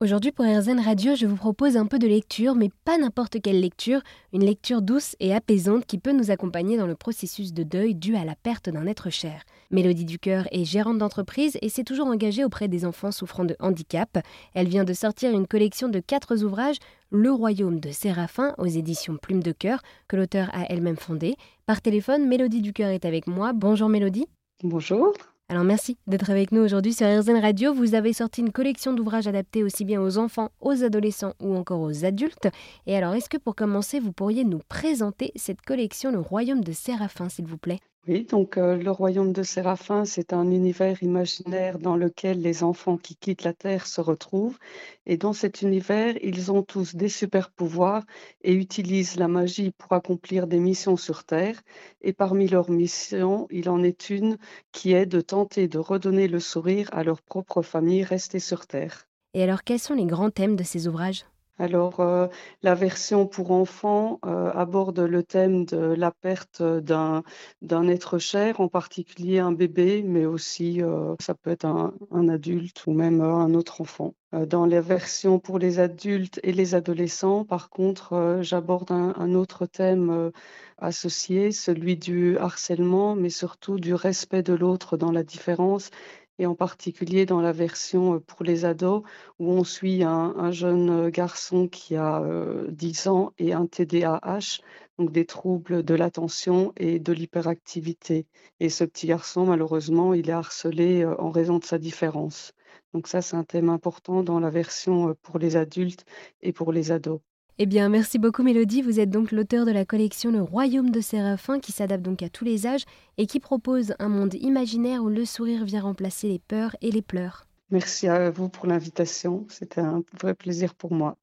Aujourd'hui pour RZN Radio, je vous propose un peu de lecture, mais pas n'importe quelle lecture, une lecture douce et apaisante qui peut nous accompagner dans le processus de deuil dû à la perte d'un être cher. Mélodie Ducœur est gérante d'entreprise et s'est toujours engagée auprès des enfants souffrant de handicap. Elle vient de sortir une collection de quatre ouvrages, Le Royaume de Séraphin aux éditions Plume de Cœur, que l'auteur a elle-même fondé. Par téléphone, Mélodie Ducœur est avec moi. Bonjour Mélodie. Bonjour. Alors merci d'être avec nous aujourd'hui sur RZN Radio. Vous avez sorti une collection d'ouvrages adaptés aussi bien aux enfants, aux adolescents ou encore aux adultes. Et alors, est-ce que pour commencer, vous pourriez nous présenter cette collection Le Royaume de Séraphin, s'il vous plaît? Oui, donc euh, le royaume de Séraphin, c'est un univers imaginaire dans lequel les enfants qui quittent la Terre se retrouvent. Et dans cet univers, ils ont tous des super pouvoirs et utilisent la magie pour accomplir des missions sur Terre. Et parmi leurs missions, il en est une qui est de tenter de redonner le sourire à leur propre famille restée sur Terre. Et alors, quels sont les grands thèmes de ces ouvrages? Alors, euh, la version pour enfants euh, aborde le thème de la perte d'un être cher, en particulier un bébé, mais aussi euh, ça peut être un, adulte ou même un autre enfant. dans la version pour les adultes et les adolescents, par contre, j'aborde un, autre thème associé, celui du harcèlement, mais surtout du respect de l'autre dans la différence et en particulier dans la version euh, pour les ados où on suit un, jeune euh, garçon qui a 10 euh, ans et un TDAH, donc des troubles de l'attention et de l'hyperactivité. Et ce petit garçon, malheureusement, il est harcelé en raison de sa différence. Donc ça, c'est un thème important dans la version pour les adultes et pour les ados. Eh bien, merci beaucoup Mélodie. Vous êtes donc l'auteur de la collection Le Royaume de Séraphin qui s'adapte donc à tous les âges et qui propose un monde imaginaire où le sourire vient remplacer les peurs et les pleurs. Merci à vous pour l'invitation. C'était un vrai plaisir pour moi.